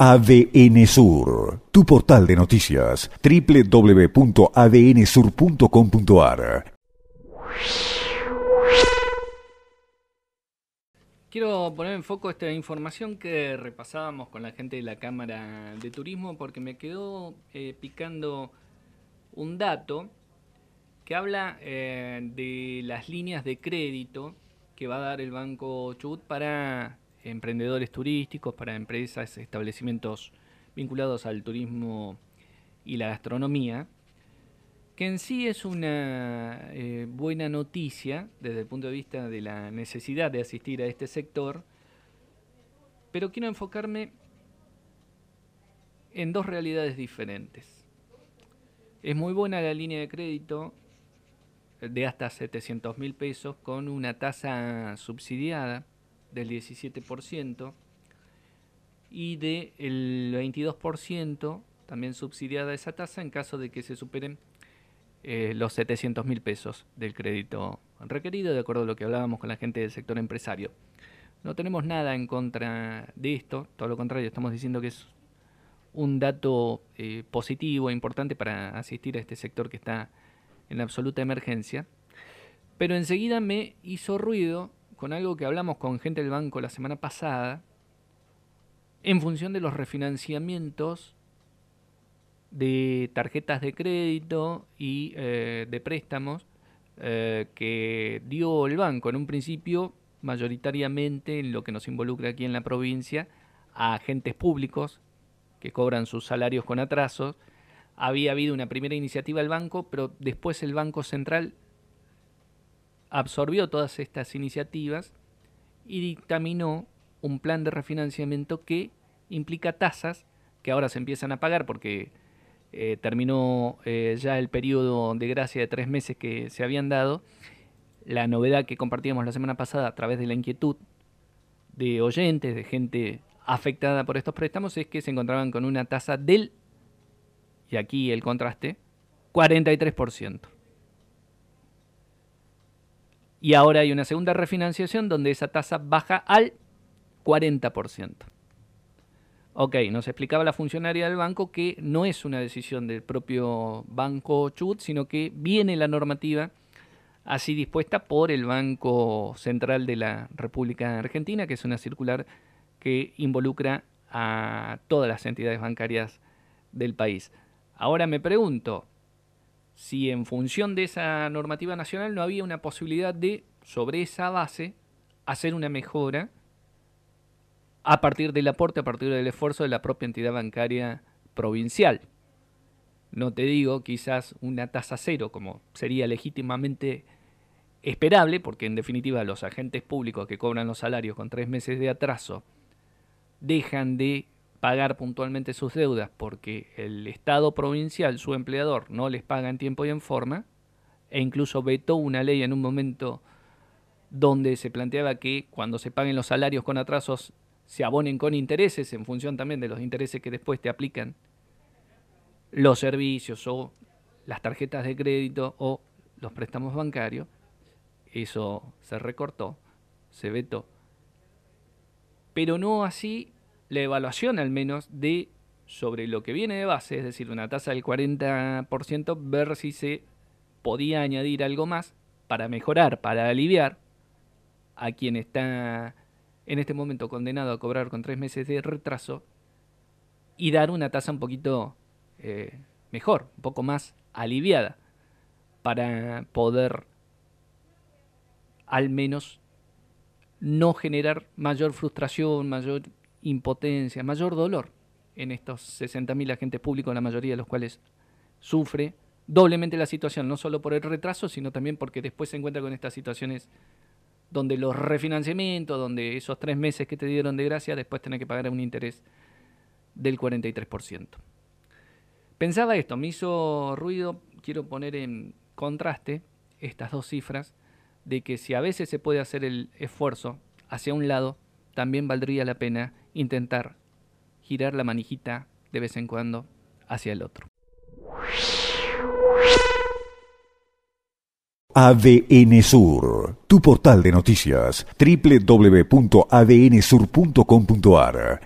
ADN Sur, tu portal de noticias, www.adnsur.com.ar. Quiero poner en foco esta información que repasábamos con la gente de la Cámara de Turismo porque me quedó eh, picando un dato que habla eh, de las líneas de crédito que va a dar el Banco Chubut para emprendedores turísticos, para empresas, establecimientos vinculados al turismo y la gastronomía, que en sí es una eh, buena noticia desde el punto de vista de la necesidad de asistir a este sector, pero quiero enfocarme en dos realidades diferentes. Es muy buena la línea de crédito de hasta 700 mil pesos con una tasa subsidiada del 17% y del 22% también subsidiada esa tasa en caso de que se superen eh, los 700 mil pesos del crédito requerido, de acuerdo a lo que hablábamos con la gente del sector empresario. No tenemos nada en contra de esto, todo lo contrario, estamos diciendo que es un dato eh, positivo, e importante para asistir a este sector que está en absoluta emergencia. Pero enseguida me hizo ruido con algo que hablamos con gente del banco la semana pasada, en función de los refinanciamientos de tarjetas de crédito y eh, de préstamos eh, que dio el banco en un principio mayoritariamente en lo que nos involucra aquí en la provincia a agentes públicos que cobran sus salarios con atrasos. Había habido una primera iniciativa del banco, pero después el Banco Central absorbió todas estas iniciativas y dictaminó un plan de refinanciamiento que implica tasas que ahora se empiezan a pagar porque eh, terminó eh, ya el periodo de gracia de tres meses que se habían dado. La novedad que compartíamos la semana pasada a través de la inquietud de oyentes, de gente afectada por estos préstamos, es que se encontraban con una tasa del, y aquí el contraste, 43%. Y ahora hay una segunda refinanciación donde esa tasa baja al 40%. Ok, nos explicaba la funcionaria del banco que no es una decisión del propio Banco Chubut, sino que viene la normativa así dispuesta por el Banco Central de la República Argentina, que es una circular que involucra a todas las entidades bancarias del país. Ahora me pregunto, si en función de esa normativa nacional no había una posibilidad de, sobre esa base, hacer una mejora a partir del aporte, a partir del esfuerzo de la propia entidad bancaria provincial. No te digo quizás una tasa cero, como sería legítimamente esperable, porque en definitiva los agentes públicos que cobran los salarios con tres meses de atraso dejan de pagar puntualmente sus deudas porque el Estado provincial, su empleador, no les paga en tiempo y en forma, e incluso vetó una ley en un momento donde se planteaba que cuando se paguen los salarios con atrasos se abonen con intereses en función también de los intereses que después te aplican los servicios o las tarjetas de crédito o los préstamos bancarios. Eso se recortó, se vetó. Pero no así la evaluación al menos de sobre lo que viene de base, es decir, una tasa del 40%, ver si se podía añadir algo más para mejorar, para aliviar a quien está en este momento condenado a cobrar con tres meses de retraso y dar una tasa un poquito eh, mejor, un poco más aliviada, para poder al menos no generar mayor frustración, mayor impotencia, mayor dolor en estos 60.000 agentes públicos, la mayoría de los cuales sufre doblemente la situación, no solo por el retraso, sino también porque después se encuentra con estas situaciones donde los refinanciamientos, donde esos tres meses que te dieron de gracia, después tenés que pagar un interés del 43%. Pensaba esto, me hizo ruido, quiero poner en contraste estas dos cifras, de que si a veces se puede hacer el esfuerzo hacia un lado, también valdría la pena intentar girar la manijita de vez en cuando hacia el otro. ADN Sur, tu portal de noticias, www.adnsur.com.ar